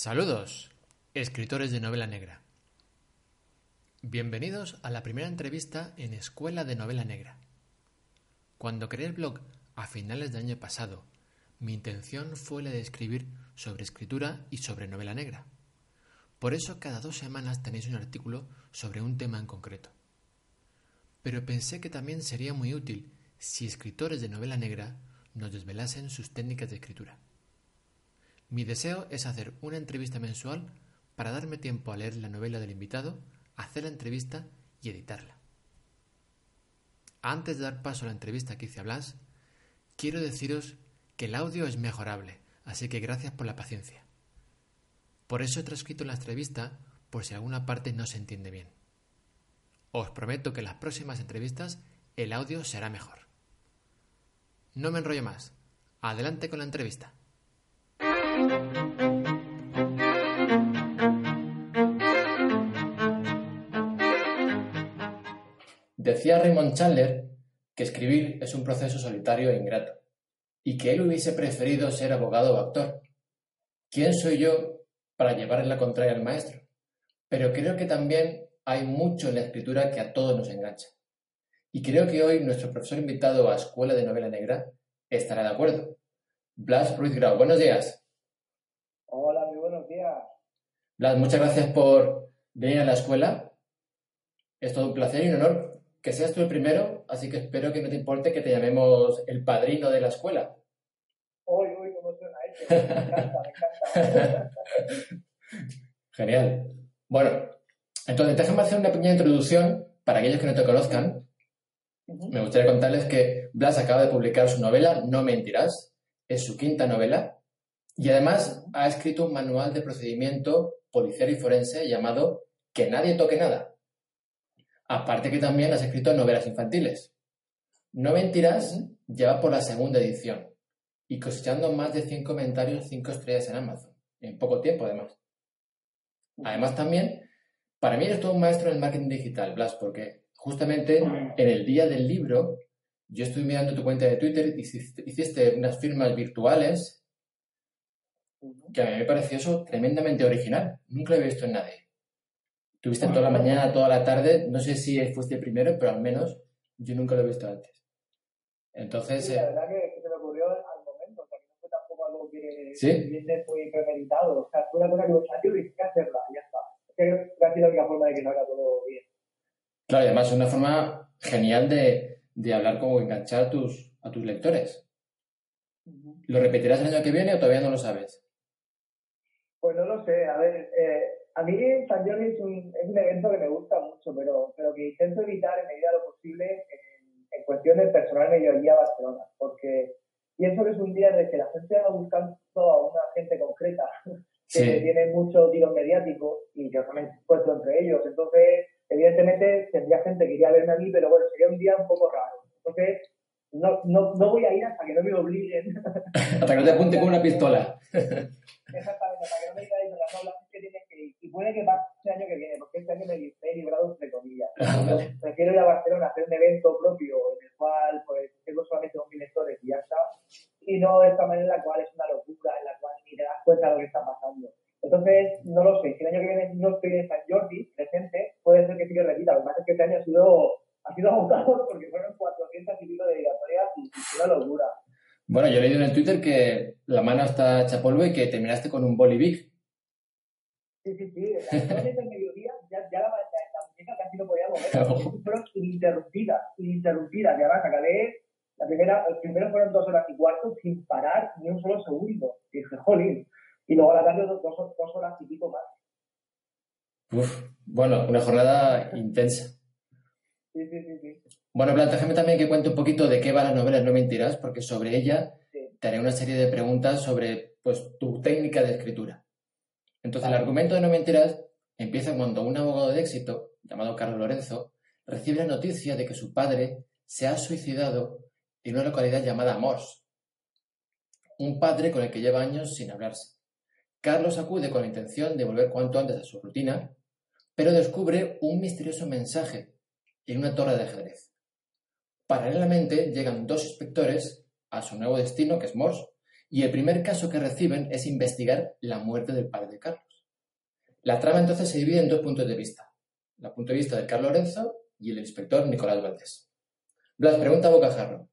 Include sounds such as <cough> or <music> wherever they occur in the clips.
Saludos, escritores de novela negra. Bienvenidos a la primera entrevista en Escuela de Novela Negra. Cuando creé el blog a finales del año pasado, mi intención fue la de escribir sobre escritura y sobre novela negra. Por eso cada dos semanas tenéis un artículo sobre un tema en concreto. Pero pensé que también sería muy útil si escritores de novela negra nos desvelasen sus técnicas de escritura. Mi deseo es hacer una entrevista mensual para darme tiempo a leer la novela del invitado, hacer la entrevista y editarla. Antes de dar paso a la entrevista que hice a Blas, quiero deciros que el audio es mejorable, así que gracias por la paciencia. Por eso he transcrito la entrevista por si alguna parte no se entiende bien. Os prometo que en las próximas entrevistas el audio será mejor. No me enrollo más. Adelante con la entrevista. Decía Raymond Chandler que escribir es un proceso solitario e ingrato, y que él hubiese preferido ser abogado o actor. ¿Quién soy yo para llevarle la contraria al maestro? Pero creo que también hay mucho en la escritura que a todos nos engancha. Y creo que hoy nuestro profesor invitado a Escuela de Novela Negra estará de acuerdo. Blas Ruiz Grau, buenos días. Hola, muy buenos días. Blas, muchas gracias por venir a la escuela. Es todo un placer y un honor que seas tú el primero, así que espero que no te importe que te llamemos el padrino de la escuela. Uy, uy, cómo suena eso. Me encanta, me encanta. <laughs> Genial. Bueno, entonces déjame hacer una pequeña introducción para aquellos que no te conozcan. Me gustaría contarles que Blas acaba de publicar su novela No mentirás. Es su quinta novela. Y además ha escrito un manual de procedimiento policial y forense llamado Que nadie toque nada. Aparte que también has escrito novelas infantiles. No mentirás lleva por la segunda edición y cosechando más de 100 comentarios, 5 estrellas en Amazon. En poco tiempo, además. Además, también, para mí eres todo un maestro en el marketing digital, Blas, porque justamente en el día del libro, yo estoy mirando tu cuenta de Twitter y hiciste, hiciste unas firmas virtuales que a mí me pareció eso tremendamente original. Nunca lo he visto en nadie. Tuviste toda la mañana, toda la tarde, no sé si fuiste el primero, pero al menos yo nunca lo he visto antes. Entonces, Sí, eh, la verdad que, que se me ocurrió al momento, o sea, que no fue tampoco algo que ¿Sí? fue premeditado, o sea, fue una cosa que salió y que hacerla, y ya está. Es que sido la única forma de que salga todo bien. claro, y además es una forma genial de, de hablar como enganchar a tus, a tus lectores. ¿Lo repetirás el año que viene o todavía no lo sabes? Pues no lo sé, a ver, eh, a mí San Jordi es un, es un evento que me gusta mucho, pero, pero que intento evitar en medida de lo posible en, en cuestiones personales yo allí a Barcelona, porque pienso que es un día en el que la gente va buscando a una gente concreta <laughs> que Sí. tiene mucho tiro mediático y que también puesto entre ellos. Entonces, evidentemente, tendría gente que iría a verme a mí, pero bueno, sería un día un poco raro. Entonces, no, no, no voy a ir hasta que no me obliguen <laughs> Hasta que no te apunte con una pistola. Exactamente, para que no me digáis de las aulas que tienes que ir. Y puede que pase el año que viene, porque este año me, he librado entre comillas. Ah, vale. Prefiero ir a Barcelona a hacer un evento propio en el cual pues tengo solamente dos mil lectores y ya está. Y no de esta manera en la cual es una locura, en la cual ni te das cuenta de lo que está pasando. Entonces, no lo sé, si el año que viene no estoy en San Jordi presente, puede ser que sí que repita. Lo que pasa es que este año ha sido agotador porque fueron 400 y pico de dedicatorias y y una locura. Bueno, yo he leído en el Twitter que la mano está hecha polvo y que terminaste con un bolivic. Sí, sí, sí. Antes del mediodía ya, ya la, la, la muñeca casi no podía mover. Fueron ininterrumpidas, ininterrumpidas. Y además acabé, la primera, el primero fueron dos horas y cuarto sin parar ni un solo segundo. Y dije, jolín. Y luego a la tarde dos, dos, dos horas y pico más. Uf, bueno, una jornada intensa. Sí, sí, sí, sí. Bueno, Blas, déjame también que cuente un poquito de qué va la novela No mentirás, porque sobre ella te haré una serie de preguntas sobre pues, tu técnica de escritura. Entonces, el argumento de No mentirás empieza cuando un abogado de éxito, llamado Carlos Lorenzo, recibe la noticia de que su padre se ha suicidado en una localidad llamada Mors, un padre con el que lleva años sin hablarse. Carlos acude con la intención de volver cuanto antes a su rutina, pero descubre un misterioso mensaje en una torre de ajedrez. Paralelamente llegan dos inspectores a su nuevo destino, que es Mors, y el primer caso que reciben es investigar la muerte del padre de Carlos. La trama entonces se divide en dos puntos de vista, el punto de vista de Carlos Lorenzo y el inspector Nicolás Valdés. Blas pregunta a Bocajarro,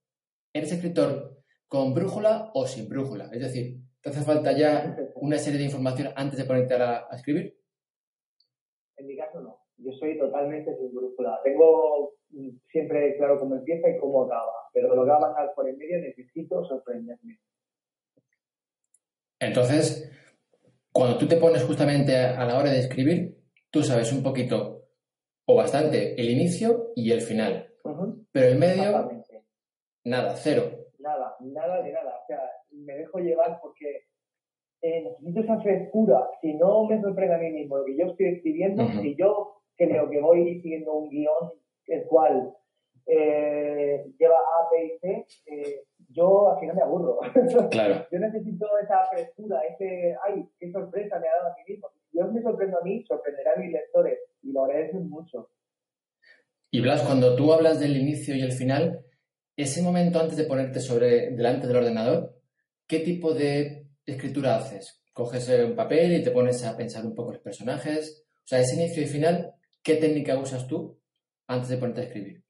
¿eres escritor con brújula o sin brújula? Es decir, ¿te hace falta ya una serie de información antes de ponerte a, a escribir? En mi caso no, yo soy totalmente sin brújula. Tengo siempre claro cómo empieza y cómo acaba, pero lo que va a pasar por el medio necesito sorprenderme. Entonces, cuando tú te pones justamente a la hora de escribir, tú sabes un poquito o bastante el inicio y el final. Pero el medio, nada, cero. Nada, nada de nada. O sea, me dejo llevar porque eh, necesito esa frescura. Si no me sorprende a mí mismo lo que yo estoy escribiendo, si yo creo que voy siguiendo un guion el cual eh, lleva A, B y C, eh, yo al final me aburro. <laughs> Claro. yo necesito esa frescura, ese, ay, qué sorpresa me ha dado a mí mismo. Yo me sorprendo a mí, sorprenderá a mis lectores y lo agradecen mucho. Y Blas, cuando tú hablas del inicio y el final, ese momento antes de ponerte sobre delante del ordenador, ¿qué tipo de escritura haces? ¿Coges un papel y te pones a pensar un poco los personajes? O sea, ese inicio y final, ¿qué técnica usas tú antes de ponerte a escribir?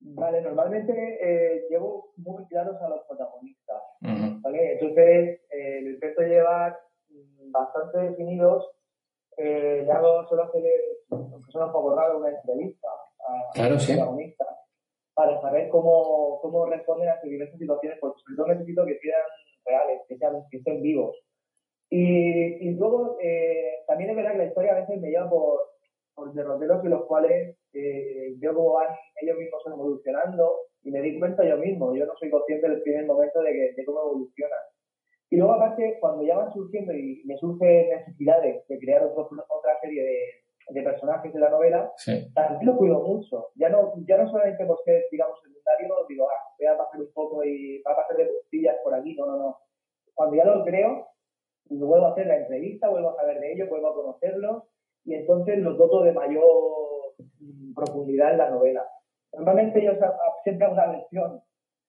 Vale, normalmente eh, llevo muy claros a los protagonistas. ¿vale? Entonces, eh, lo intento llevar mm, bastante definidos. Eh, le hago, solo hacer, aunque suena un poco raro, una entrevista a, claro, los sí. protagonistas para saber cómo, cómo responden a diversas situaciones, porque sobre todo necesito que sean reales, que, sean, que estén vivos. Y, y luego, eh, también es verdad que la historia a veces me lleva por derroteros en los cuales eh, veo cómo van ellos mismos evolucionando y me di cuenta yo mismo. Yo no soy consciente del primer momento de, que, de cómo evolucionan. Y luego, aparte, cuando ya van surgiendo y me surgen necesidades de crear otro, otra serie de, de, personajes de la novela, sí. también lo cuido mucho. Ya no, ya no solamente por ser, digamos, secundario, digo, ah, voy a pasar un poco y va a pasar de puntillas por aquí. No, no, no. Cuando ya lo creo, vuelvo a hacer la entrevista, vuelvo a saber de ellos, vuelvo a conocerlos y entonces los doto de mayor profundidad en la novela. Normalmente yo siempre hago una versión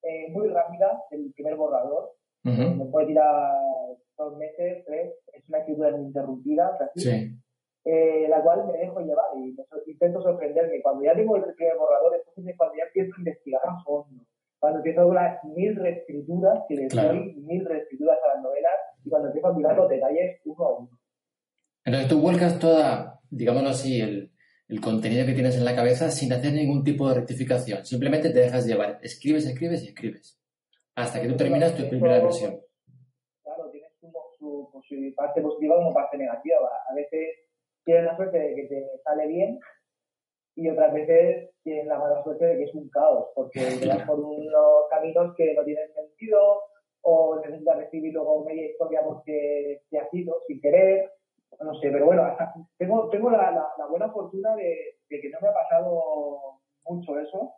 eh, muy rápida del primer borrador, uh -huh. me puede tirar dos meses, tres, es una escritura interrumpida, casi, Sí. eh, la cual me dejo llevar y me intento sorprenderme. Cuando ya tengo el primer borrador, entonces es cuando ya empiezo a investigar a fondo, cuando empiezo con las mil reescrituras, que le Claro. doy mil reescrituras a las novelas, y cuando empiezo a mirar los detalles uno a uno. Entonces tú vuelcas toda, digámoslo así, el, el contenido que tienes en la cabeza sin hacer ningún tipo de rectificación. Simplemente te dejas llevar. Escribes, escribes y escribes. Hasta que tú terminas tu primera versión. Claro, tiene su, su, su parte positiva como parte negativa. A veces tienes la suerte de que te sale bien y otras veces tienes la mala suerte de que es un caos, porque <laughs> te vas por unos caminos que no tienen sentido o necesitas recibir luego media historia porque te has ido sin querer, no sé, pero bueno, tengo, tengo la, la, la buena fortuna de, de, que no me ha pasado mucho eso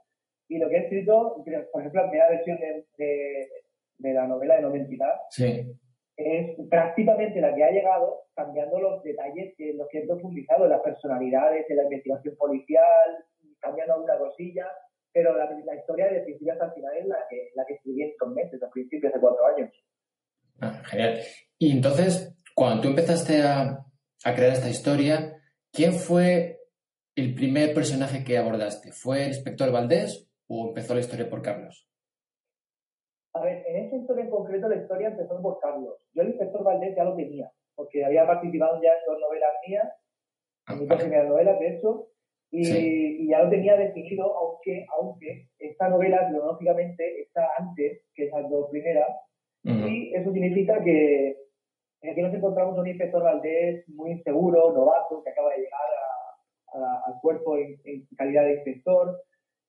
y lo que he escrito, por ejemplo, la primera versión de, de, de la novela de No Mentirás, Sí. es prácticamente la que ha llegado cambiando los detalles que los que he profundizado, las personalidades, de la investigación policial, cambiando alguna cosilla, pero la, la historia de principio hasta el final es la que, la que escribí en estos meses, a principios de cuatro años. Ah, genial. Y entonces, cuando tú empezaste a, a crear esta historia, ¿quién fue el primer personaje que abordaste? ¿Fue el inspector Valdés o empezó la historia por Carlos? A ver, en esa historia en concreto, la historia empezó por Carlos. Yo el inspector Valdés ya lo tenía, porque había participado ya en dos novelas mías, en mis dos primeras novelas, de hecho, y, sí. y, ya lo tenía definido, aunque, aunque esta novela cronológicamente está antes que esas dos primeras, uh -huh. y eso significa que aquí nos encontramos un inspector Valdés muy inseguro, novato, que acaba de llegar a, al cuerpo en, calidad de inspector.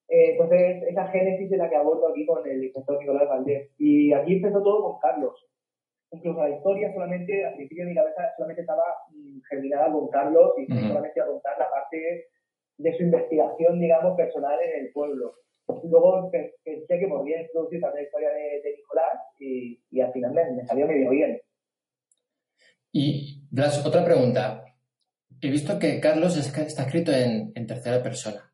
Eh, entonces, esa génesis es la que abordo aquí con el inspector Nicolás Valdés. Y aquí empezó todo con Carlos. Incluso la historia solamente, al principio de mi cabeza, solamente estaba mm, germinada con Carlos y solamente a contar la parte de su investigación, digamos, personal en el pueblo. Luego pensé que podría introducir también la historia de, Nicolás y, y, al final me, me salió medio bien. Y, Blas, otra pregunta. He visto que Carlos está escrito en, tercera persona.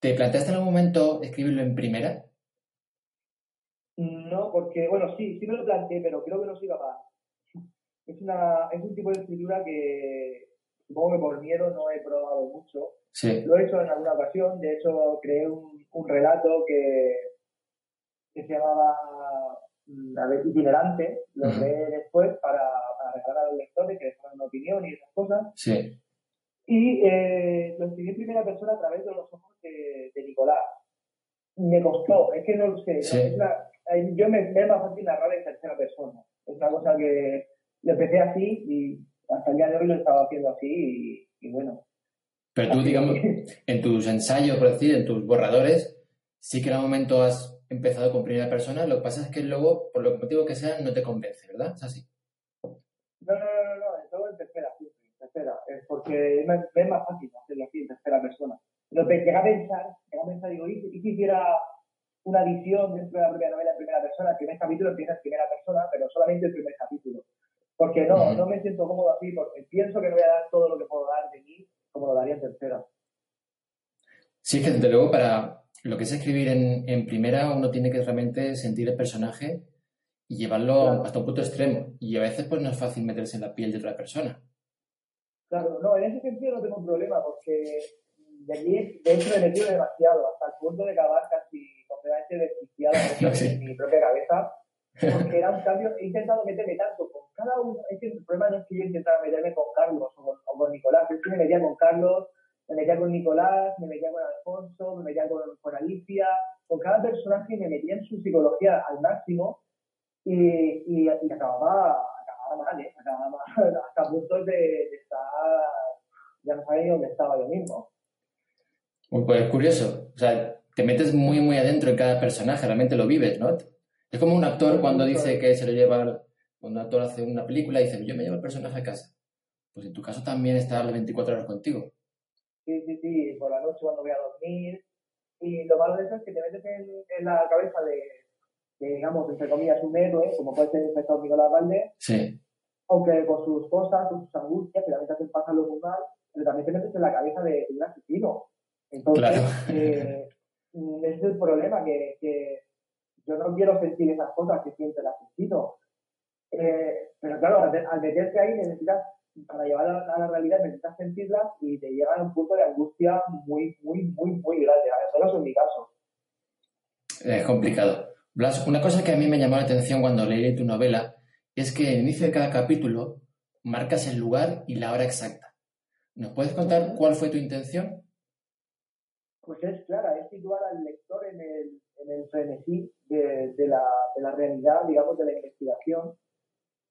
¿Te planteaste en algún momento escribirlo en primera? No, porque, bueno, sí, sí me lo planteé, pero creo que no soy capaz. <laughs> Es, una, es un tipo de escritura que supongo que por miedo no he probado mucho. Sí. Lo he hecho en alguna ocasión, de hecho creé un, un relato que, que se llamaba mm, a ver, itinerante, lo creé después para regalar a los lectores que dejaran una opinión y esas cosas. Sí. Y eh, lo escribí en primera persona a través de los ojos de, Nicolás. Me costó, es que no lo sé. yo me, me es más fácil narrar en tercera persona. Es una cosa que lo empecé así y hasta el día de hoy lo he estado haciendo así y, bueno. Pero tú, digamos, <laughs> en tus ensayos, por decir, en tus borradores, sí que en algún momento has empezado con primera persona, lo que pasa es que luego, por lo motivo que sea, no te convence, ¿verdad? Es así. No, no, no, no, en todo en tercera, siempre, en tercera. Es porque me, es más fácil hacerlo así en tercera persona. Pero llega a pensar, llega a pensar, digo, ¿y, si hiciera una visión dentro de la propia novela en primera persona? El primer capítulo empieza en primera persona, pero solamente el primer capítulo. Porque no, no me siento cómodo así, porque pienso que no voy a dar todo lo que puedo dar de mí como lo daría en tercera. Sí, que desde luego para lo que es escribir en, en primera uno tiene que realmente sentir el personaje y llevarlo hasta un punto extremo. Y a veces pues no es fácil meterse en la piel de otra persona. Claro, no, en ese sentido no tengo un problema porque de allí, de hecho, me he metido demasiado, hasta el punto de acabar casi completamente desquiciado <laughs> en mi propia cabeza, porque era un <laughs> cambio, he intentado meterme tanto con cada uno, es que el problema no es que yo intentara meterme con Carlos o con, Nicolás, es que me metía con Carlos, me metía con Nicolás, me metía con Alfonso, me metía con, con Alicia, con cada personaje me metía en su psicología al máximo y, y, acababa, acababa mal, ¿eh? acababa <laughs> hasta puntos de, de, estar, ya no sabía dónde estaba yo mismo. Pues es curioso, o sea, te metes muy, muy adentro en cada personaje, realmente lo vives, ¿no? Es como un actor cuando dice que se lo lleva, cuando un actor hace una película y dice, yo me llevo el personaje a casa. Pues en tu caso también está las 24 horas contigo. Sí, sí, sí, por la noche cuando voy a dormir. Y lo malo de eso es que te metes en, en la cabeza de, digamos, entre comillas, un héroe, como puede ser el inspector Nicolás Valdés, sí. aunque con sus cosas, con sus angustias, que también te hacen pasar lo muy mal, pero también te metes en la cabeza de, un asesino. Entonces, eh, mm, ese es el problema, que, que, yo no quiero sentir esas cosas que siente el asesino. Eh, pero claro, al, meterte ahí necesitas, para llevar a, la realidad, necesitas sentirlas y te llevan a un punto de angustia muy, muy, muy, muy grande. No es en mi caso. Es complicado. Blas, una cosa que a mí me llamó la atención cuando leí tu novela es que en el inicio de cada capítulo marcas el lugar y la hora exacta. ¿Nos puedes contar cuál fue tu intención? Pues es clara, es situar al lector en el, en el frenesí de, de, la, de la realidad, digamos, de la investigación,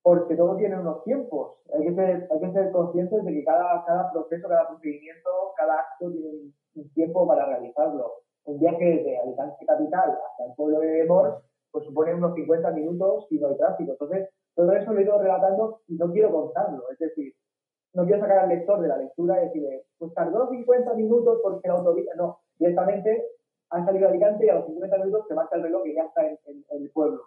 porque todo tiene unos tiempos. Hay que ser, hay que ser conscientes de que cada, cada proceso, cada procedimiento, cada acto tiene un tiempo para realizarlo un viaje desde Alicante Capital hasta el pueblo de Mor, pues supone unos 50 minutos si no hay tráfico. Entonces, todo eso lo he ido relatando y no quiero contarlo. Es decir, no quiero sacar al lector de la lectura y decir, pues tardó 50 minutos porque la autovía. No, directamente han salido a Alicante y a los 50 minutos se marca el reloj y ya está en, el pueblo.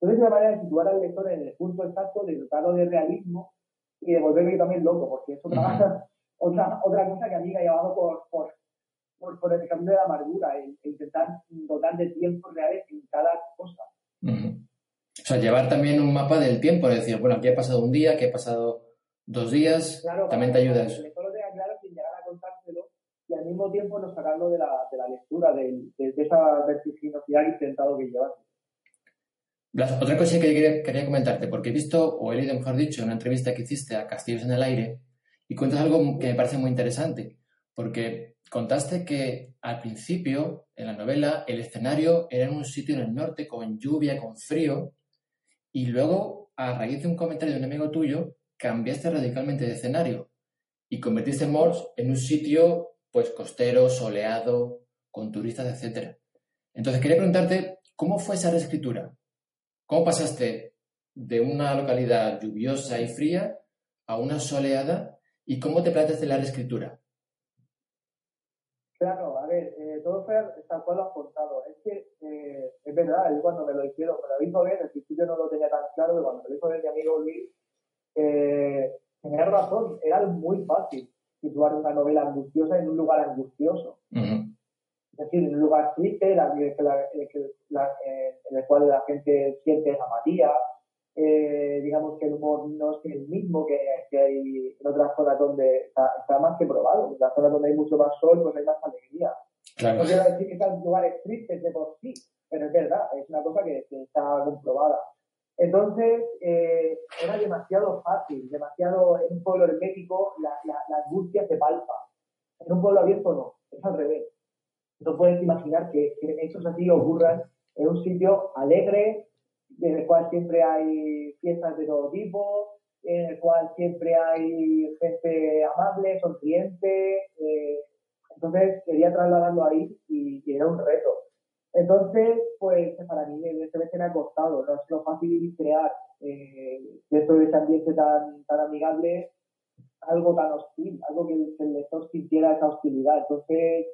Entonces, es una manera de situar al lector en el punto exacto, de dotarlo de realismo y de volverme también loco, porque es otra, <laughs> otra, otra cosa que a mí me ha llevado por, por por, el camino de la amargura, e, intentar dotar de tiempo reales en cada cosa. O sea, llevar también un mapa del tiempo, es decir, bueno, aquí ha pasado un día, aquí ha pasado dos días, también te ayuda eso. Tenga claro sin llegar a contárselo y al mismo tiempo no sacarlo de la, de la lectura, de, de, esa vertiginosidad intentado que llevas. otra cosa que quería, quería, comentarte, porque he visto, o he leído, mejor dicho, una entrevista que hiciste a Castillos en el Aire, y cuentas algo que me parece muy interesante, porque contaste que al principio, en la novela, el escenario era en un sitio en el norte con lluvia, con frío, y luego, a raíz de un comentario de un amigo tuyo, cambiaste radicalmente de escenario. y convertiste Mors en un sitio pues costero, soleado, con turistas, etc. Entonces quería preguntarte, ¿cómo fue esa reescritura? ¿Cómo pasaste de una localidad lluviosa y fría a una soleada y cómo te planteaste la reescritura? Claro, a ver, eh, todo fue tal cual lo has contado. Es que eh, es verdad, yo cuando me lo hicieron, me lo hizo ver, al principio no lo tenía tan claro, pero cuando me lo hizo ver mi amigo Luis, eh, tenía razón, era muy fácil situar una novela angustiosa en un lugar angustioso. Es decir, en un lugar triste, la, la, en el cual la gente siente apatía, eh, digamos que el humor no es el mismo que, hay en otras zonas donde está, más que probado. En las zonas donde hay mucho más sol, pues hay más alegría. No quiero decir que sean lugares tristes de por sí, pero es verdad, es una cosa que, está comprobada. Entonces, eh, era demasiado fácil, demasiado, en un pueblo hermético la, la, angustia se palpa. En un pueblo abierto no, es al revés. No puedes imaginar que, que hechos así ocurran en un sitio alegre, en el cual siempre hay fiestas de todo tipo, en el cual siempre hay gente amable, sonriente. Eh, entonces quería trasladarlo ahí y, era un reto. Entonces, pues para mí evidentemente me ha costado, no es lo fácil crear eh, dentro de ese ambiente tan, tan amigable algo tan hostil, algo que el lector sintiera esa hostilidad. Entonces,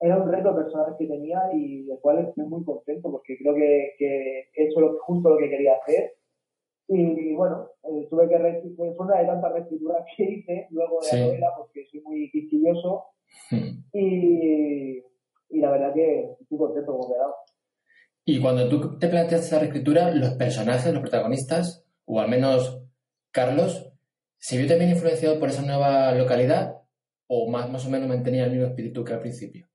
era un reto personal que tenía y del cual estoy muy contento porque creo que, que eso es justo lo que quería hacer. Y, bueno, eh, tuve que fue una de tantas reescrituras que hice luego de la novela porque soy muy quisquilloso hmm. <laughs> y, y, la verdad que estoy contento como quedado. Y cuando tú te planteas esa reescritura, los personajes, los protagonistas, o al menos Carlos, ¿se vio también influenciado por esa nueva localidad o más, más o menos mantenía el mismo espíritu que al principio?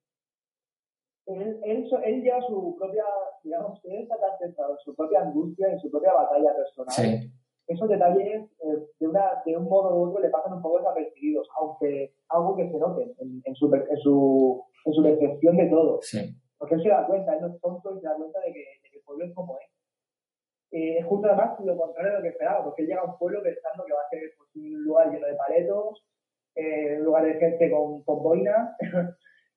Él, él, lleva su propia, digamos, él está tan centrado en su propia angustia, en su propia batalla personal. Esos detalles, eh, de, una, de un modo u otro, le pasan un poco desapercibidos, aunque algo que se note en, su, en, su, en su percepción de todo. Porque él se da cuenta, él no es tonto y se da cuenta de que, el pueblo es como es. Eh, es justo además lo contrario de lo que esperaba, porque él llega a un pueblo pensando que va a ser pues, un lugar lleno de paletos, eh, un lugar de gente con, con boinas,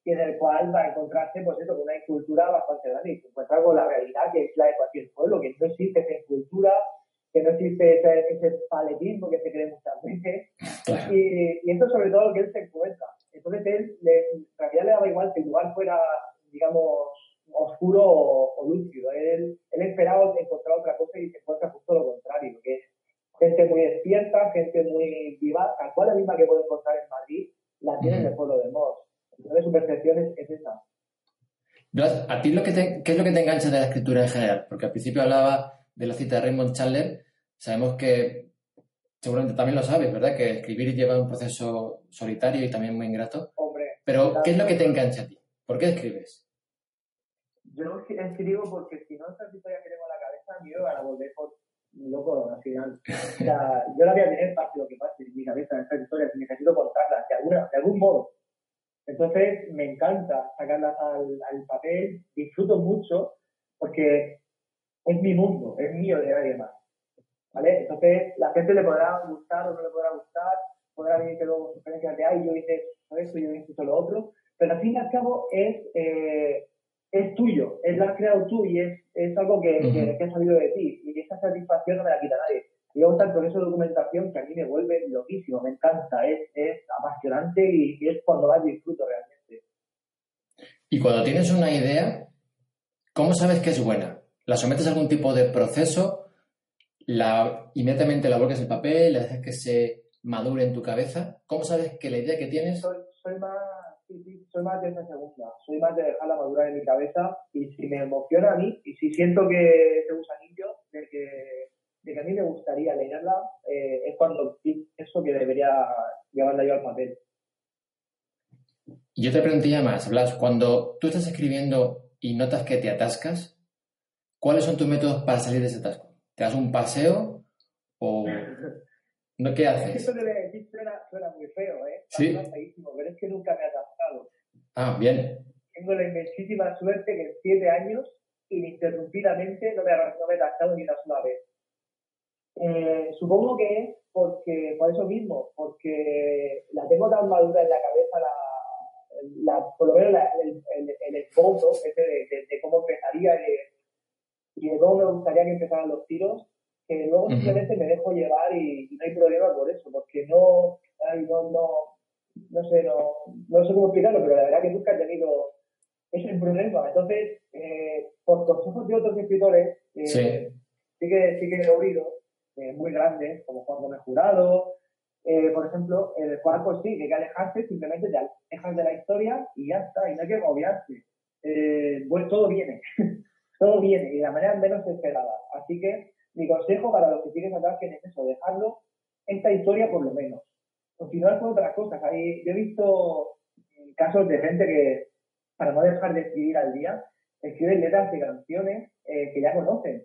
y en el cual va a encontrarse pues eso, con una incultura bastante grande y se encuentra con la realidad que es la de cualquier pueblo, que no existe esa incultura, que no existe ese, ese paletismo que se cree muchas veces, y, y, eso sobre todo lo que él se encuentra. Entonces él, en realidad le daba igual que el lugar fuera, digamos, oscuro o, lúcido. Él, él esperaba encontrar otra cosa y se encuentra justo lo contrario, que es gente muy despierta, gente muy viva, tal cual la misma que puede encontrar en Madrid, la tiene en el pueblo de Mos. Entonces su percepción es, esa. ¿a ti lo que qué es lo que te engancha de la escritura en general? Porque al principio hablaba de la cita de Raymond Chandler. Sabemos que, seguramente también lo sabes, ¿verdad? Que escribir lleva un proceso solitario y también muy ingrato. Hombre. Pero, ¿qué es lo que te engancha a ti? ¿Por qué escribes? Yo escribo porque si no, esta historia que tengo en la cabeza, van a volver por loco al final. <laughs> O sea, yo la voy a tener pase lo que pase en mi cabeza, en esta historia, si necesito contarla de, alguna, de algún modo. Entonces, me encanta sacarlas al, al papel, disfruto mucho porque es mi mundo, es mío de nadie más. ¿Vale? Entonces, la gente le podrá gustar o no le podrá gustar, podrá venir que luego sugerencias de, ay, yo hice esto, yo hice lo otro, pero al fin y al cabo es, eh, es tuyo, es lo has creado tú y es, es algo que, que, que, ha salido de ti y esa satisfacción no me la quita nadie. Y luego está el proceso de documentación que a mí me vuelve loquísimo, me encanta, es, es apasionante y, es cuando más disfruto realmente. Y cuando tienes una idea, ¿cómo sabes que es buena? ¿La sometes a algún tipo de proceso? La, inmediatamente la vuelves en papel, la dejas que se madure en tu cabeza. ¿Cómo sabes que la idea que tienes... Soy, soy más, soy más de esa segunda. Soy más de dejarla madurar en mi cabeza y si me emociona a mí y si siento que ese gusanillo de que de que a mí me gustaría leerla, eh, es cuando eso que debería llevarla yo al papel. Yo te preguntaría más, Blas, cuando tú estás escribiendo y notas que te atascas, ¿cuáles son tus métodos para salir de ese atasco? ¿Te das un paseo o no qué <laughs> haces? Eso que decir suena, suena, muy feo, ¿eh? Sí. pero es que nunca me he atascado. Ah, bien. Tengo la inmensísima suerte que en siete años, ininterrumpidamente, no me, no me he atascado ni una sola vez. Eh, supongo que es porque, por eso mismo, porque la tengo tan madura en la cabeza, la, por lo menos el, el, el ese de, cómo empezaría y de cómo me gustaría que empezaran los tiros, que luego simplemente me dejo llevar y, no hay problema por eso, porque no, no, no, no sé, no, no sé cómo explicarlo, pero la verdad que nunca he tenido ese problema. Entonces, eh, por consejos de otros escritores, eh, sí. que, sí que he oído, eh, muy grandes, como Juan Gómez Jurado, por ejemplo, el pues sí, que hay que alejarse, simplemente te alejas de la historia y ya está, y no hay que agobiarse. pues todo viene, <laughs> todo viene, y de la manera menos esperada. Así que mi consejo para los que siguen atrás que es eso, dejarlo esta historia por lo menos. Continuar con otras cosas. Hay, yo he visto casos de gente que, para no dejar de escribir al día, escriben letras de canciones eh, que ya conocen.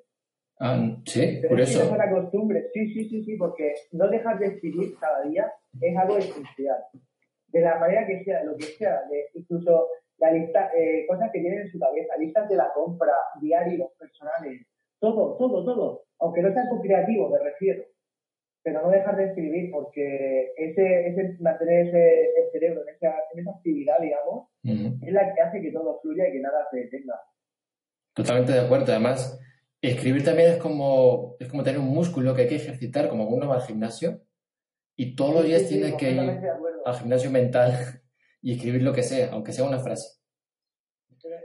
Ah, sí, por eso. Es una costumbre, sí, sí, sí, sí, porque no dejar de escribir cada día es algo esencial. De la manera que sea, lo que sea, de incluso la lista, eh, cosas que tienen en su cabeza, listas de la compra, diarios personales, todo, todo, todo. Aunque no sean creativo, me refiero. Pero no dejar de escribir porque ese, ese mantener ese, cerebro en esa, en esa actividad, digamos, es la que hace que todo fluya y que nada se detenga. Totalmente de acuerdo. Además, escribir también es como, es como tener un músculo que hay que ejercitar, como uno va al gimnasio. Y todos los días tiene que ir al gimnasio mental <laughs> y escribir lo que sea, aunque sea una frase.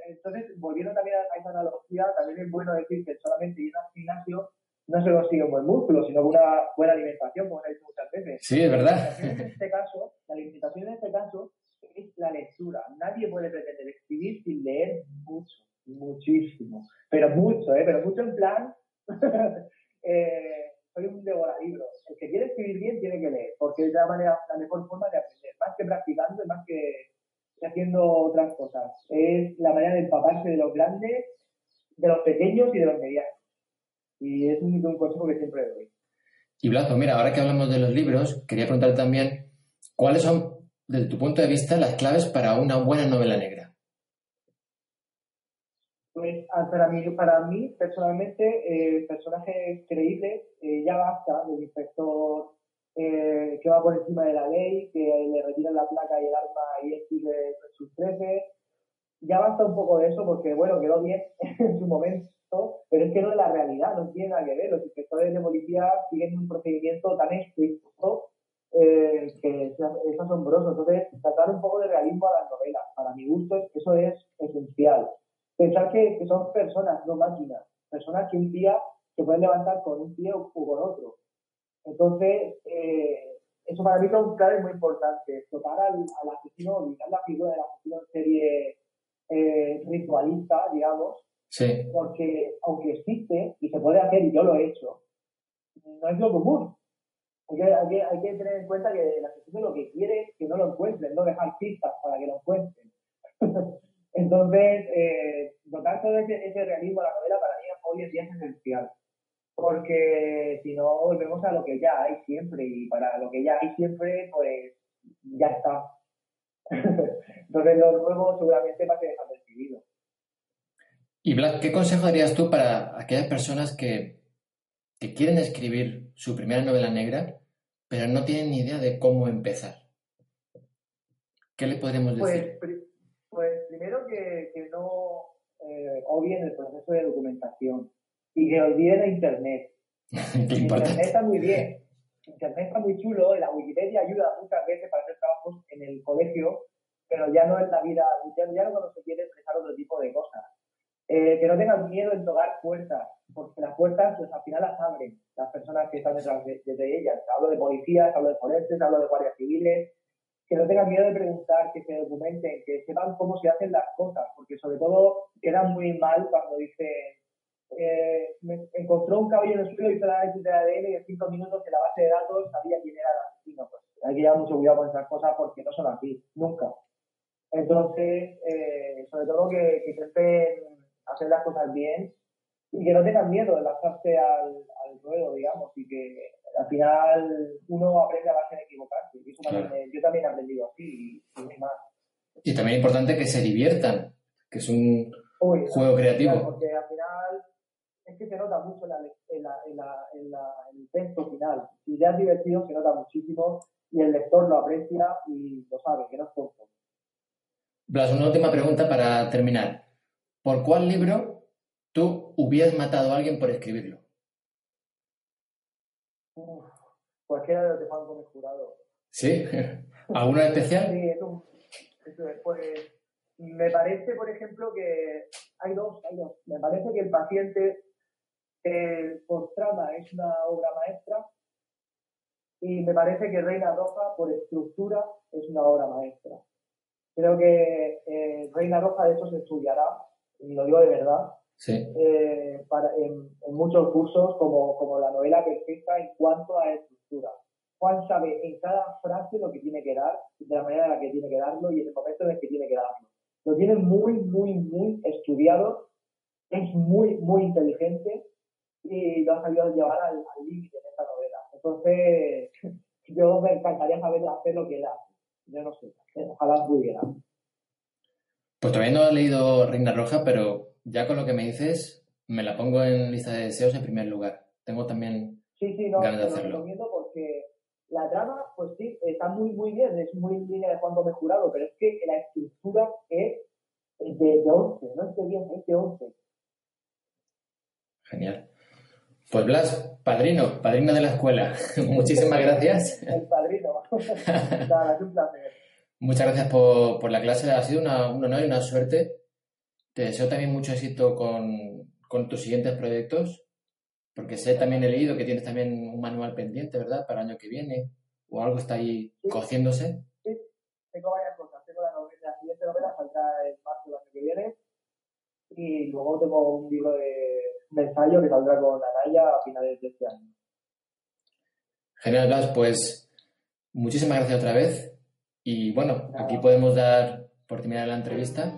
Entonces, volviendo también a esa analogía, también es bueno decir que solamente ir al gimnasio no se consigue un buen músculo, sino una buena alimentación, como he dicho muchas veces. Sí, es verdad. En este caso, la alimentación en este caso es la lectura. Nadie puede pretender escribir sin leer mucho, muchísimo. Pero mucho, ¿eh? Pero mucho en plan... <laughs> eh, soy un devoradibro. El que quiere escribir bien tiene que leer, porque es la, la mejor forma de aprender. Más que practicando, más que haciendo otras cosas. Es la manera de empaparse de los grandes, de los pequeños y de los medianos. Y es un, un consejo que siempre doy. Y Blanco, mira, ahora que hablamos de los libros, quería preguntar también cuáles son, desde tu punto de vista, las claves para una buena novela negra. Pues ah, para mí, para mí personalmente, eh, personajes creíbles, eh, ya basta del inspector eh, que va por encima de la ley, que le retiran la placa y el arma y él sigue sus 13. Ya basta un poco de eso porque, bueno, quedó bien <laughs> en su momento, pero es que no es la realidad, no tiene nada que ver. Los inspectores de policía siguen un procedimiento tan estricto eh, que es, asombroso. Entonces, tratar un poco de realismo a las novelas, para mi gusto, eso es esencial. Pensar que, que son personas, no máquinas. Personas que un día se pueden levantar con un pie o con otro entonces, eh, eso para mí es un clave muy importante, explotar al, al asesino, olvidar la figura del asesino en serie eh, ritualista, digamos, sí. porque aunque existe y se puede hacer, y yo lo he hecho, no es lo común. Hay que, hay que, hay que tener en cuenta que el asesino lo que quiere es que no lo encuentren, no dejar pistas para que lo encuentren. <laughs> Entonces, eh, notar todo ese, ese realismo de la novela para mí hoy en día es esencial porque si no volvemos a lo que ya hay siempre y para lo que ya hay siempre, pues ya está. <laughs> Entonces lo nuevo seguramente va a ser desapercibido. Y Black, ¿qué consejo darías tú para aquellas personas que, que quieren escribir su primera novela negra, pero no tienen ni idea de cómo empezar? ¿Qué le podemos pues, decir? Pues, que, que no eh, obvien el proceso de documentación y que olviden a Internet. <laughs> Internet está muy bien. Internet está muy chulo, la Wikipedia ayuda muchas veces para hacer trabajos en el colegio, pero ya no en la vida, ya, no cuando se quiere expresar otro tipo de cosas. Eh, que no tengan miedo en tocar puertas, porque las puertas pues, al final las abren las personas que están detrás de, ellas. Hablo de policías, hablo de forenses, hablo de guardias civiles, que no tengan miedo de preguntar, que se documenten, que sepan cómo se hacen las cosas, porque sobre todo quedan muy mal cuando dicen eh, encontró un caballo en el suelo, hizo el análisis de ADN y en cinco minutos en la base de datos sabía quién era el asesino. Pues hay que llevar mucho cuidado con esas cosas porque no son así, nunca. Entonces, eh, sobre todo que, que intenten hacer las cosas bien y que no tengan miedo de lanzarse al, al ruedo, digamos, y que al final uno aprende a base de equivocarse. Y eso también, yo también he aprendido así y, y más. Y también es importante que se diviertan, que es un juego creativo. porque al final es que se nota mucho en, el texto final. Si ya es divertido, se nota muchísimo y el lector lo aprecia y lo sabe, que no es poco. Blas, una última pregunta para terminar. ¿Por cuál libro tú hubieras matado a alguien por escribirlo? Uf, cualquiera de los de Juan Gómez Jurado. ¿Sí? <laughs> ¿Alguno especial? Sí, eso, eso es. Pues, me parece, por ejemplo, que hay dos, hay dos. Me parece que el paciente eh, por trama es una obra maestra y me parece que Reina Roja por estructura es una obra maestra. Creo que eh, Reina Roja de eso se estudiará, y lo digo de verdad, eh, para, en, muchos cursos como, como la novela perfecta en cuanto a estructura. Juan sabe en cada frase lo que tiene que dar, de la manera en la que tiene que darlo y en el momento en el que tiene que darlo. Lo tiene muy, muy, muy estudiado, es muy, muy inteligente y lo ha sabido llevar al límite en esta novela. Entonces, <laughs> yo me encantaría saber hacer lo que él hace. Yo no sé, ojalá pudiera. Pues todavía no he leído Reina Roja, pero ya con lo que me dices, me la pongo en lista de deseos en primer lugar. Tengo también sí, sí, no, ganas de hacerlo. Lo recomiendo porque la trama, pues sí, está muy, muy bien, es muy en línea de Juan Gómez Jurado, pero es que la estructura es de, de 11, no es de 10, es de 11. Genial. Pues Blas, padrino, padrino de la escuela. <laughs> Muchísimas gracias. El padrino. <laughs> Nada, es un placer. Muchas gracias por, la clase. Ha sido una, un honor y una suerte. Te deseo también mucho éxito con, tus siguientes proyectos, porque sé también he leído que tienes también un manual pendiente, ¿verdad? Para el año que viene, o algo está ahí cociéndose. Sí, tengo varias cosas. Tengo la, novela, la siguiente novela, saldrá en marzo del año que viene, y luego tengo un libro de de ensayo que saldrá con Anaya a finales de este año. Genial, Blas, pues muchísimas gracias otra vez. Y bueno, aquí podemos dar por terminar la entrevista.